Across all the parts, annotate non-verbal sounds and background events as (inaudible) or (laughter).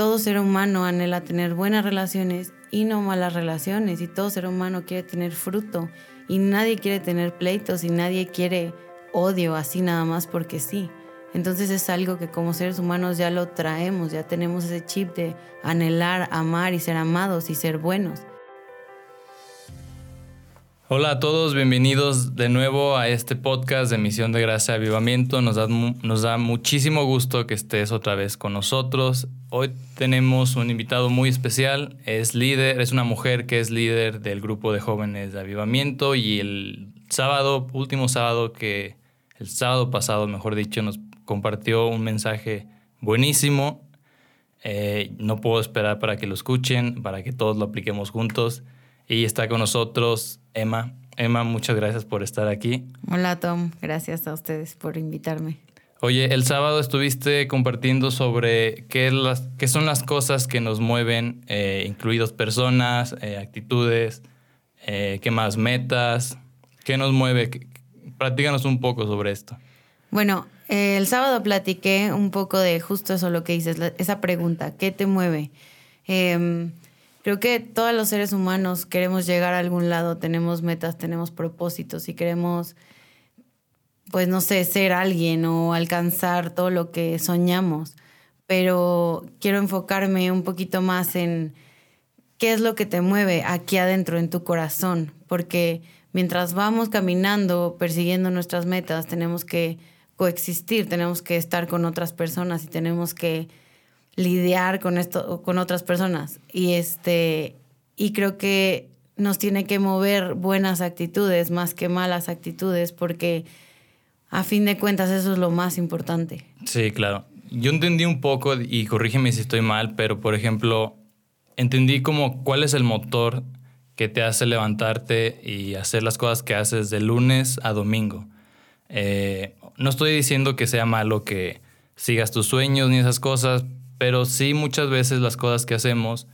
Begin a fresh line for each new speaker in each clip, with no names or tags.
todo ser humano anhela tener buenas relaciones y no malas relaciones y todo ser humano quiere tener fruto y nadie quiere tener pleitos y nadie quiere odio así nada más porque sí. Entonces es algo que como seres humanos ya lo traemos, ya tenemos ese chip de anhelar, amar y ser amados y ser buenos.
Hola a todos, bienvenidos de nuevo a este podcast de Misión de Gracia Avivamiento. Nos da, nos da muchísimo gusto que estés otra vez con nosotros. Hoy tenemos un invitado muy especial, es líder, es una mujer que es líder del grupo de jóvenes de Avivamiento y el sábado, último sábado que, el sábado pasado, mejor dicho, nos compartió un mensaje buenísimo. Eh, no puedo esperar para que lo escuchen, para que todos lo apliquemos juntos. Y está con nosotros Emma. Emma, muchas gracias por estar aquí.
Hola Tom, gracias a ustedes por invitarme.
Oye, el sábado estuviste compartiendo sobre qué, las, qué son las cosas que nos mueven, eh, incluidos personas, eh, actitudes, eh, qué más metas, qué nos mueve. Platícanos un poco sobre esto.
Bueno, el sábado platiqué un poco de justo eso lo que dices, esa pregunta, ¿qué te mueve? Em, Creo que todos los seres humanos queremos llegar a algún lado, tenemos metas, tenemos propósitos y queremos, pues no sé, ser alguien o alcanzar todo lo que soñamos. Pero quiero enfocarme un poquito más en qué es lo que te mueve aquí adentro en tu corazón, porque mientras vamos caminando, persiguiendo nuestras metas, tenemos que coexistir, tenemos que estar con otras personas y tenemos que lidiar con esto con otras personas y este y creo que nos tiene que mover buenas actitudes más que malas actitudes porque a fin de cuentas eso es lo más importante.
Sí, claro. Yo entendí un poco y corrígeme si estoy mal, pero por ejemplo, entendí como cuál es el motor que te hace levantarte y hacer las cosas que haces de lunes a domingo. Eh, no estoy diciendo que sea malo que sigas tus sueños ni esas cosas, pero sí muchas veces las cosas que hacemos,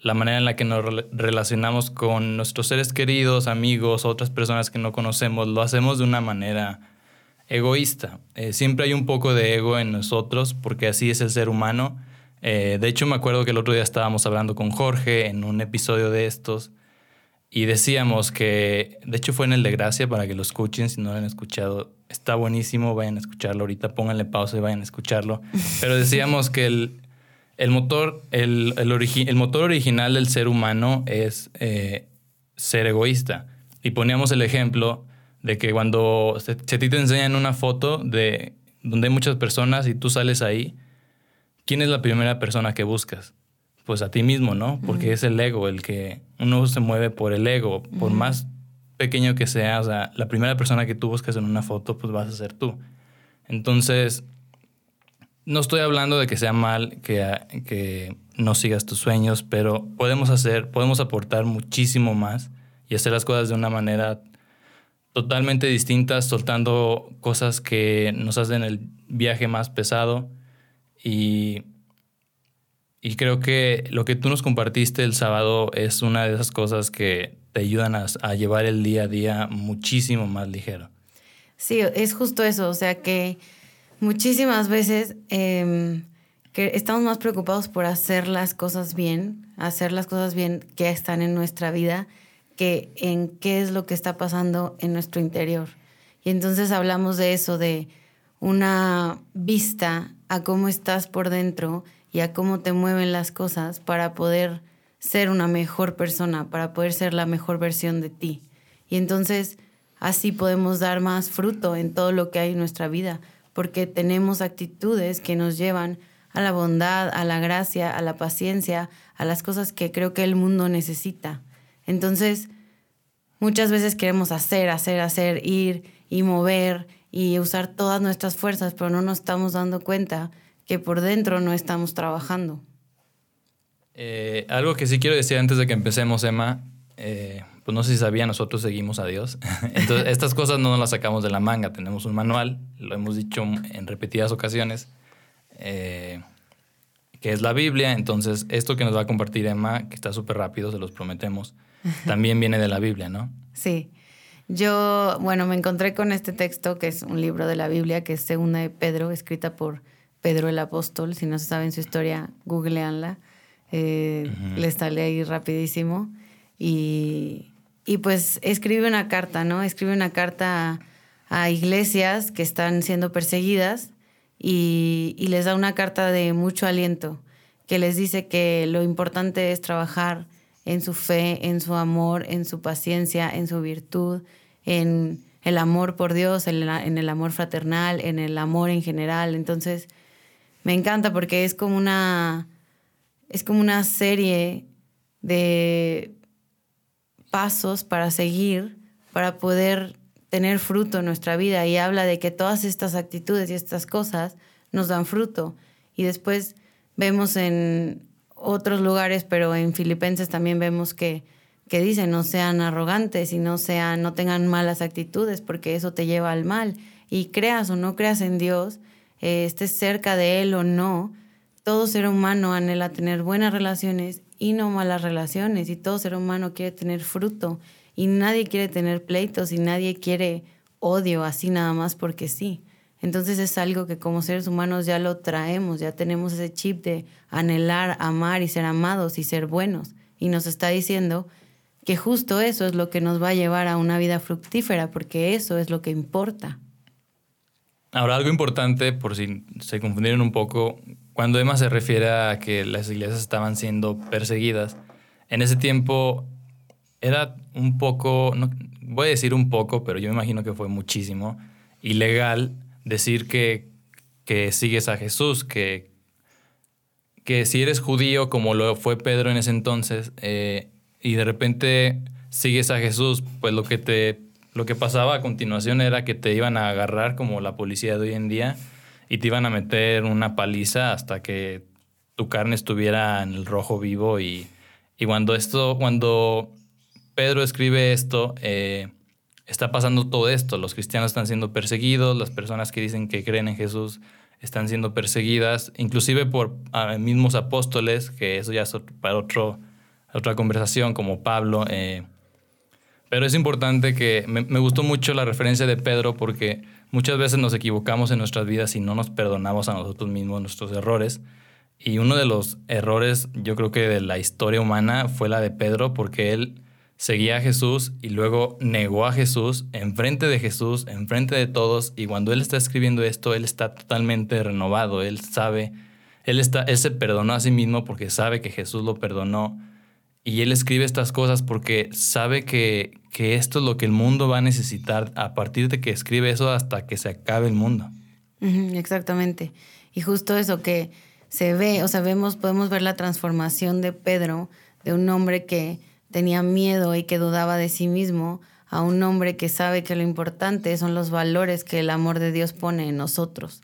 la manera en la que nos relacionamos con nuestros seres queridos, amigos, otras personas que no conocemos, lo hacemos de una manera egoísta. Eh, siempre hay un poco de ego en nosotros porque así es el ser humano. Eh, de hecho, me acuerdo que el otro día estábamos hablando con Jorge en un episodio de estos y decíamos que, de hecho fue en el de Gracia para que lo escuchen, si no lo han escuchado, está buenísimo, vayan a escucharlo ahorita, pónganle pausa y vayan a escucharlo. (laughs) Pero decíamos que el, el motor, el, el, motor original del ser humano es eh, ser egoísta. Y poníamos el ejemplo de que cuando se, a ti te enseñan una foto de donde hay muchas personas y tú sales ahí, ¿quién es la primera persona que buscas? Pues a ti mismo, ¿no? Porque es el ego, el que uno se mueve por el ego, por más pequeño que sea, o sea, la primera persona que tú buscas en una foto, pues vas a ser tú. Entonces, no estoy hablando de que sea mal que, que no sigas tus sueños, pero podemos hacer, podemos aportar muchísimo más y hacer las cosas de una manera totalmente distinta, soltando cosas que nos hacen el viaje más pesado. Y, y creo que lo que tú nos compartiste el sábado es una de esas cosas que te ayudan a, a llevar el día a día muchísimo más ligero.
Sí, es justo eso, o sea que muchísimas veces em, que estamos más preocupados por hacer las cosas bien, hacer las cosas bien que están en nuestra vida, que en qué es lo que está pasando en nuestro interior. Y entonces hablamos de eso, de una vista a cómo estás por dentro y a cómo te mueven las cosas para poder ser una mejor persona, para poder ser la mejor versión de ti. Y entonces así podemos dar más fruto en todo lo que hay en nuestra vida, porque tenemos actitudes que nos llevan a la bondad, a la gracia, a la paciencia, a las cosas que creo que el mundo necesita. Entonces, muchas veces queremos hacer, hacer, hacer, ir y mover y usar todas nuestras fuerzas, pero no nos estamos dando cuenta que por dentro no estamos trabajando.
Eh, algo que sí quiero decir antes de que empecemos, Emma, eh, pues no sé si sabía, nosotros seguimos a Dios. (laughs) Entonces, estas cosas no nos las sacamos de la manga. Tenemos un manual, lo hemos dicho en repetidas ocasiones, eh, que es la Biblia. Entonces, esto que nos va a compartir Emma, que está súper rápido, se los prometemos, (laughs) también viene de la Biblia, ¿no?
Sí. Yo, bueno, me encontré con este texto, que es un libro de la Biblia, que es Segunda de Pedro, escrita por Pedro el apóstol. Si no se saben su historia, googleanla. Eh, Les sale ahí rapidísimo. Y, y, pues escribe una carta, ¿no? Escribe una carta a, iglesias que están siendo perseguidas y, les da una carta de mucho aliento, que les dice que lo importante es trabajar en su fe, en su amor, en su paciencia, en su virtud, en el amor por Dios, en, el amor fraternal, en el amor en general. Entonces, me encanta porque es como una, es como una serie de pasos para seguir, para poder tener fruto en nuestra vida. Y habla de que todas estas actitudes y estas cosas nos dan fruto. Y después vemos en otros lugares, pero en Filipenses también vemos que que dicen no sean arrogantes y no sean, no tengan malas actitudes, porque eso te lleva al mal. Y creas o no creas en Dios, eh, estés cerca de Él o no, todo ser humano anhela tener buenas relaciones y no malas relaciones. Y todo ser humano quiere tener fruto. Y nadie quiere tener pleitos y nadie quiere odio así nada más porque sí. Entonces es algo que como seres humanos ya lo traemos, ya tenemos ese chip de anhelar, amar y ser amados y ser buenos. Y nos está diciendo que justo eso es lo que nos va a llevar a una vida fructífera, porque eso es lo que importa.
Ahora, algo importante, por si se confundieron un poco, cuando Emma se refiere a que las iglesias estaban siendo perseguidas, en ese tiempo era un poco, no, voy a decir un poco, pero yo me imagino que fue muchísimo, ilegal decir que, que sigues a Jesús, que, que si eres judío, como lo fue Pedro en ese entonces, eh, y de repente sigues a Jesús, pues lo que te lo que pasaba a continuación era que te iban a agarrar como la policía de hoy en día y te iban a meter una paliza hasta que tu carne estuviera en el rojo vivo y, y cuando esto cuando Pedro escribe esto eh, está pasando todo esto los cristianos están siendo perseguidos las personas que dicen que creen en Jesús están siendo perseguidas inclusive por ah, mismos apóstoles que eso ya es para otro otra conversación como Pablo. Eh, pero es importante que me, gustó mucho la referencia de Pedro porque muchas veces nos equivocamos en nuestras vidas y no nos perdonamos a nosotros mismos nuestros errores. Y uno de los errores, yo creo que de la historia humana, fue la de Pedro porque él seguía a Jesús y luego negó a Jesús enfrente de Jesús, enfrente de todos. Y cuando él está escribiendo esto, él está totalmente renovado. Él sabe, él, está, él se perdonó a sí mismo porque sabe que Jesús lo perdonó y él escribe estas cosas porque sabe que, esto es lo que el mundo va a necesitar a partir de que escribe eso hasta que se acabe el mundo.
exactamente. Y justo eso que se ve, o sea, vemos, podemos ver la transformación de Pedro, de un hombre que tenía miedo y que dudaba de sí mismo, a un hombre que sabe que lo importante son los valores que el amor de Dios pone en nosotros.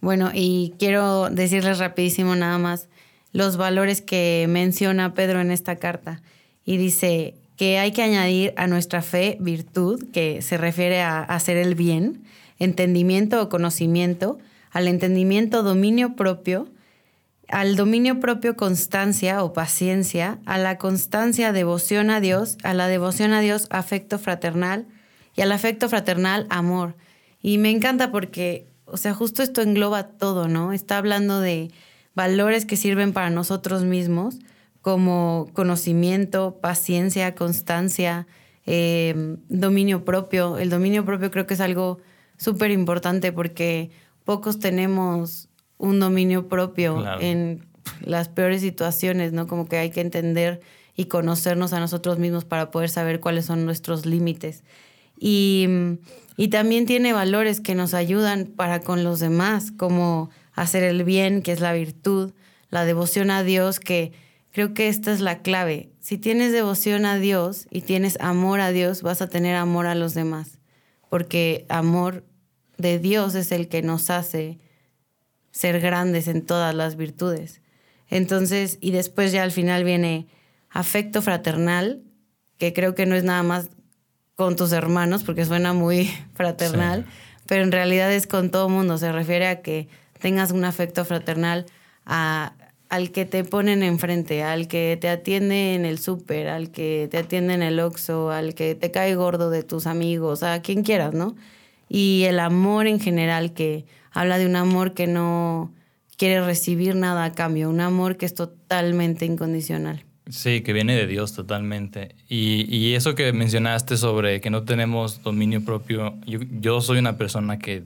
Bueno, y quiero decirles rapidísimo nada más los valores que menciona Pedro en esta carta. Y dice que hay que añadir a nuestra fe virtud, que se refiere a hacer el bien, entendimiento o conocimiento, al entendimiento dominio propio, al dominio propio constancia o paciencia, a la constancia devoción a Dios, a la devoción a Dios afecto fraternal y al afecto fraternal amor. Y me encanta porque, o sea, justo esto engloba todo, ¿no? Está hablando de valores que sirven para nosotros mismos, como conocimiento, paciencia, constancia, eh, dominio propio. El dominio propio creo que es algo súper importante porque pocos tenemos un dominio propio en las peores situaciones, ¿no? Como que hay que entender y conocernos a nosotros mismos para poder saber cuáles son nuestros límites. Y, y también tiene valores que nos ayudan para con los demás, como hacer el bien, que es la virtud, la devoción a Dios, que creo que esta es la clave. Si tienes devoción a Dios y tienes amor a Dios, vas a tener amor a los demás, porque amor de Dios es el que nos hace ser grandes en todas las virtudes. Entonces, y después ya al final viene afecto fraternal, que creo que no es nada más con tus hermanos, porque suena muy (laughs) fraternal, pero en realidad es con todo mundo. Se refiere a que tengas un afecto fraternal al que te ponen enfrente, al que te atiende en el súper, al que te atiende en el Oxxo, al que te cae gordo de tus amigos, a quien quieras, ¿no? y el amor en general que habla de un amor que no quiere recibir nada a cambio, un amor que es totalmente incondicional.
Sí, que viene de Dios totalmente. Y, eso que mencionaste sobre que no tenemos dominio propio, yo, soy una persona que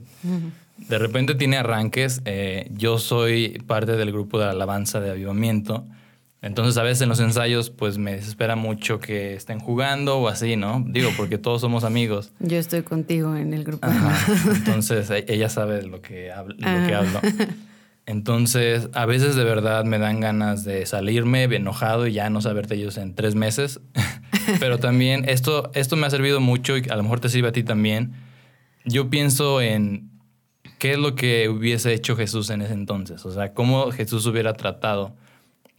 de repente tiene arranques. Eh, yo soy parte del grupo de alabanza de avivamiento. Entonces a veces en los ensayos pues me desespera mucho que estén jugando o así, ¿no? Digo, porque todos somos amigos. (laughs)
Yo estoy contigo en el grupo. (laughs)
Entonces e, ella sabe lo que, hablo, lo que ah. hablo. (laughs) Entonces, a veces de verdad me dan ganas de salirme enojado y ya no saberte ellos en tres meses. Pero también esto, esto me ha servido mucho y a lo mejor te sirve a ti también. Yo pienso en qué es lo que hubiese hecho Jesús en ese entonces. O sea, cómo Jesús hubiera tratado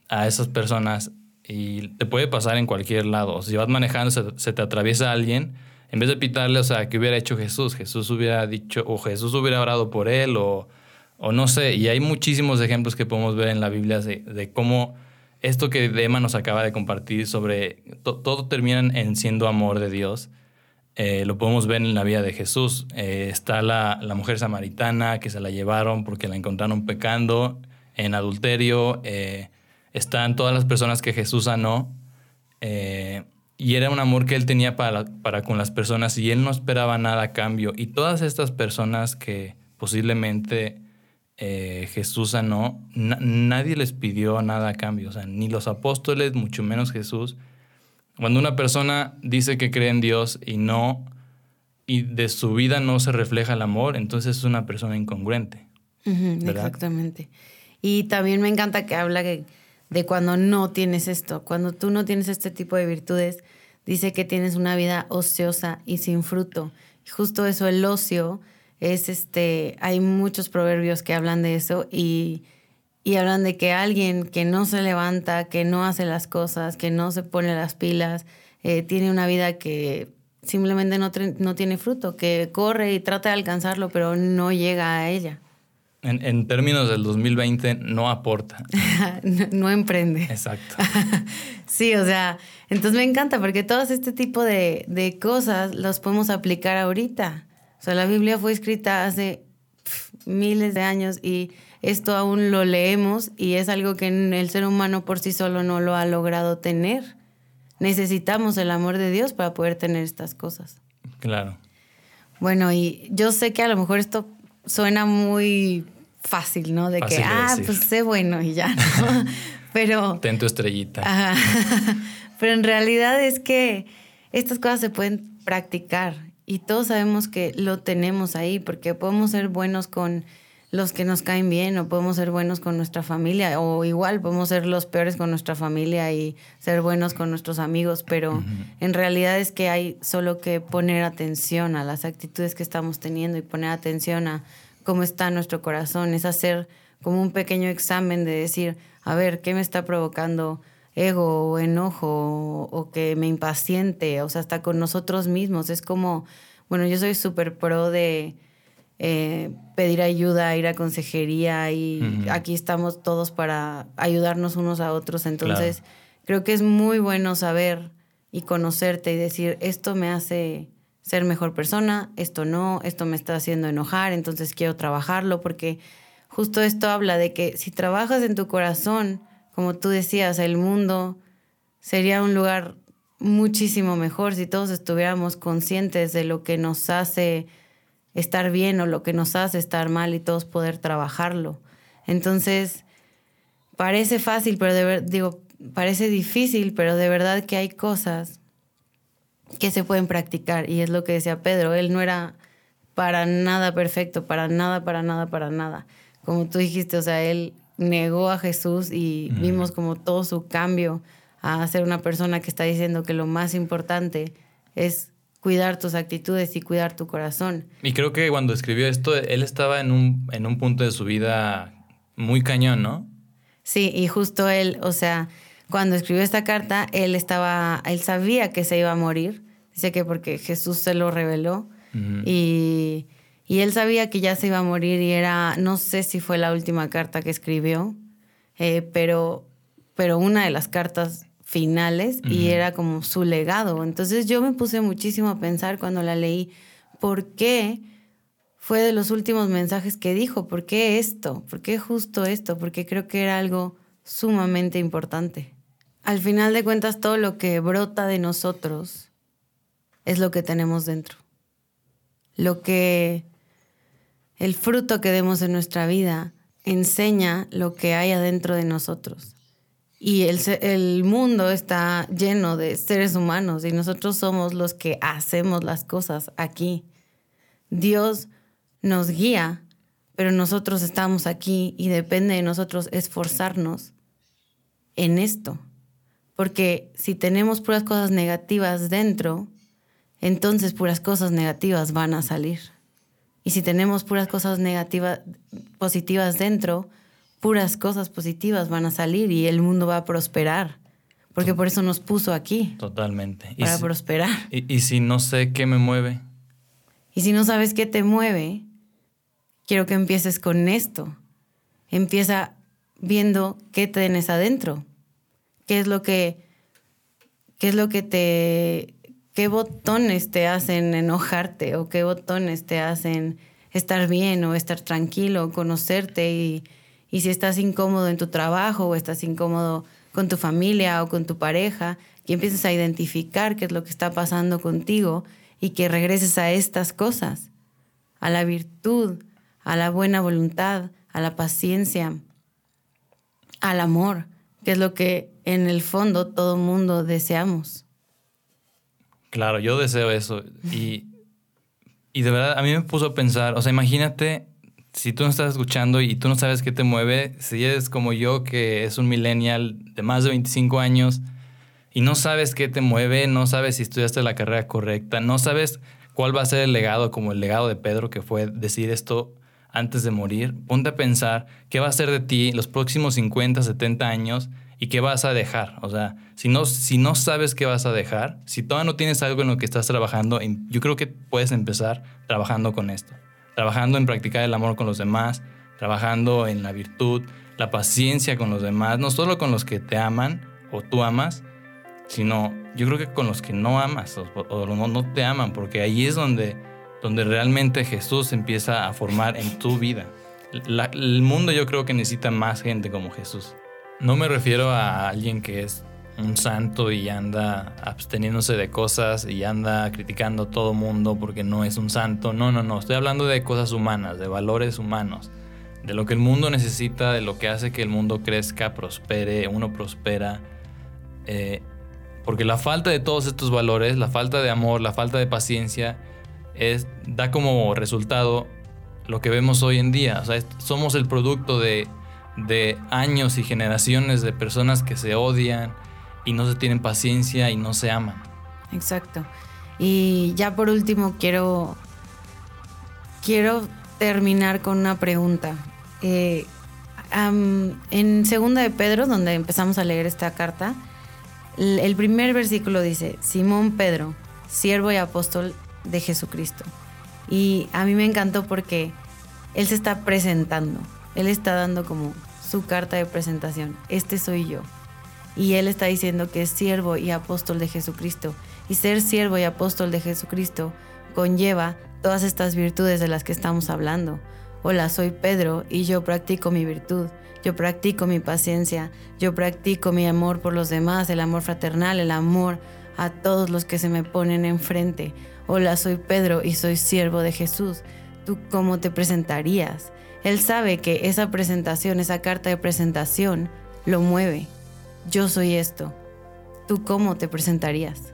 a esas personas y te puede pasar en cualquier lado. si vas manejando, se, te atraviesa alguien, en vez de pitarle, o sea, ¿qué hubiera hecho Jesús? Jesús hubiera dicho, o Jesús hubiera orado por él, o o no sé, y hay muchísimos ejemplos que podemos ver en la Biblia de, cómo esto que Dema nos acaba de compartir sobre todo termina en siendo amor de Dios. Eh, lo podemos ver en la vida de Jesús. Eh, está la, mujer samaritana que se la llevaron porque la encontraron pecando en adulterio. Eh, están todas las personas que Jesús sanó. y era un amor que él tenía para, para con las personas y él no esperaba nada a cambio. Y todas estas personas que posiblemente Jesús sanó, nadie les pidió nada a cambio, o sea, ni los apóstoles, mucho menos Jesús. Cuando una persona dice que cree en Dios y no, y de su vida no se refleja el amor, entonces es una persona incongruente.
exactamente. Y también me encanta que habla de, de cuando no tienes esto, cuando tú no tienes este tipo de virtudes, dice que tienes una vida ociosa y sin fruto. Y justo eso, el ocio, es este, hay muchos proverbios que hablan de eso y, y hablan de que alguien que no se levanta, que no hace las cosas, que no se pone las pilas, eh, tiene una vida que simplemente no, no, tiene fruto, que corre y trata de alcanzarlo, pero no llega a ella.
En, en términos del 2020, no aporta. (laughs)
no, emprende.
Exacto. (laughs)
sí, o sea, entonces me encanta porque todos este tipo de, de cosas los podemos aplicar ahorita. O sea, la Biblia fue escrita hace miles de años y esto aún lo leemos y es algo que el ser humano por sí solo no lo ha logrado tener. Necesitamos el amor de Dios para poder tener estas cosas.
Claro.
Bueno, y yo sé que a lo mejor esto suena muy fácil, ¿no? De que, ah, pues sé bueno y ya, ¿no? (laughs) Pero...
Ten tu estrellita. (laughs)
Pero en realidad es que estas cosas se pueden practicar y todos sabemos que lo tenemos ahí, porque podemos ser buenos con los que nos caen bien o podemos ser buenos con nuestra familia o igual podemos ser los peores con nuestra familia y ser buenos con nuestros amigos, pero en realidad es que hay solo que poner atención a las actitudes que estamos teniendo y poner atención a cómo está nuestro corazón, es hacer como un pequeño examen de decir, a ver, ¿qué me está provocando? ego o enojo o, que me impaciente, o sea, hasta con nosotros mismos. Es como, bueno, yo soy súper pro de eh, pedir ayuda, ir a consejería y aquí estamos todos para ayudarnos unos a otros. Entonces, creo que es muy bueno saber y conocerte y decir, esto me hace ser mejor persona, esto no, esto me está haciendo enojar, entonces quiero trabajarlo porque justo esto habla de que si trabajas en tu corazón, como tú decías, el mundo sería un lugar muchísimo mejor si todos estuviéramos conscientes de lo que nos hace estar bien o lo que nos hace estar mal y todos poder trabajarlo. Entonces, parece fácil, pero de digo, parece difícil, pero de verdad que hay cosas que se pueden practicar y es lo que decía Pedro, él no era para nada perfecto, para nada, para nada, para nada. Como tú dijiste, o sea, él negó a Jesús y vimos como todo su cambio a ser una persona que está diciendo que lo más importante es cuidar tus actitudes y cuidar tu corazón.
Y creo que cuando escribió esto, él estaba en un, en un punto de su vida muy cañón, ¿no?
Sí, y justo él, o sea, cuando escribió esta carta, él estaba, él sabía que se iba a morir. Dice que porque Jesús se lo reveló. Y y él sabía que ya se iba a morir y era, no sé si fue la última carta que escribió, eh, pero, pero una de las cartas finales y era como su legado. Entonces yo me puse muchísimo a pensar cuando la leí, ¿por qué fue de los últimos mensajes que dijo. ¿Por qué esto? ¿Por qué justo esto? Porque creo que era algo sumamente importante. Al final de cuentas, todo lo que brota de nosotros es lo que tenemos dentro. Lo que el fruto que demos en nuestra vida enseña lo que hay adentro de nosotros. Y el, el, mundo está lleno de seres humanos y nosotros somos los que hacemos las cosas aquí. Dios nos guía, pero nosotros estamos aquí y depende de nosotros esforzarnos en esto. Porque si tenemos puras cosas negativas dentro, entonces puras cosas negativas van a salir. Y si tenemos puras cosas negativas, positivas dentro, puras cosas positivas van a salir y el mundo va a prosperar. Porque por eso nos puso aquí.
Totalmente.
Para prosperar.
Y, y si no sé qué me mueve.
Y si no sabes qué te mueve, quiero que empieces con esto. Empieza viendo qué tienes adentro. ¿Qué es lo que, qué es lo que te qué botones te hacen enojarte o qué botones te hacen estar bien o estar tranquilo, conocerte y, y si estás incómodo en tu trabajo o estás incómodo con tu familia o con tu pareja, y empieces a identificar qué es lo que está pasando contigo y que regreses a estas cosas, a la virtud, a la buena voluntad, a la paciencia, al amor, que es lo que en el fondo todo mundo deseamos.
Claro, yo deseo eso. Y, y de verdad, a mí me puso a pensar, o sea, imagínate si tú no estás escuchando y tú no sabes qué te mueve, si eres como yo, que es un millennial de más de 25 años, y no sabes qué te mueve, no sabes si estudiaste la carrera correcta, no sabes cuál va a ser el legado, como el legado de Pedro, que fue decir esto antes de morir, ponte a pensar qué va a ser de ti los próximos 50, 70 años y qué vas a dejar. O sea, si no, si no sabes qué vas a dejar, si todavía no tienes algo en lo que estás trabajando, yo creo que puedes empezar trabajando con esto. Trabajando en practicar el amor con los demás, trabajando en la virtud, la paciencia con los demás, no solo con los que te aman o tú amas, sino yo creo que con los que no amas o, no, te aman, porque ahí es donde, donde realmente Jesús empieza a formar en tu vida. el mundo yo creo que necesita más gente como Jesús. No me refiero a alguien que es un santo y anda absteniéndose de cosas y anda criticando a todo mundo porque no es un santo. No, no, no. Estoy hablando de cosas humanas, de valores humanos, de lo que el mundo necesita, de lo que hace que el mundo crezca, prospere, uno prospera. Eh, porque la falta de todos estos valores, la falta de amor, la falta de paciencia, es, da como resultado lo que vemos hoy en día. O sea, somos el producto de de años y generaciones de personas que se odian y no se tienen paciencia y no se aman.
Exacto. Y ya por último quiero, quiero terminar con una pregunta. Eh, en Segunda de Pedro, donde empezamos a leer esta carta, el primer versículo dice, Simón Pedro, siervo y apóstol de Jesucristo. Y a mí me encantó porque él se está presentando, él está dando como su carta de presentación. Este soy yo. Y él está diciendo que es siervo y apóstol de Jesucristo. Y ser siervo y apóstol de Jesucristo conlleva todas estas virtudes de las que estamos hablando. Hola, soy Pedro y yo practico mi virtud. Yo practico mi paciencia. Yo practico mi amor por los demás, el amor fraternal, el amor a todos los que se me ponen enfrente. Hola, soy Pedro y soy siervo de Jesús. ¿Tú cómo te presentarías? Él sabe que esa presentación, esa carta de presentación, lo mueve. Yo soy esto. ¿Tú cómo te presentarías?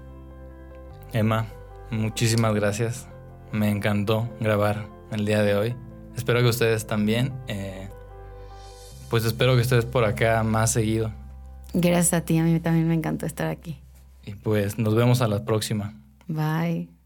Emma, muchísimas gracias. Me encantó grabar el día de hoy. Espero que ustedes también. Eh, pues espero que estés por acá más seguido.
Gracias a ti, a mí también me encantó estar aquí.
Y pues nos vemos a la próxima.
Bye.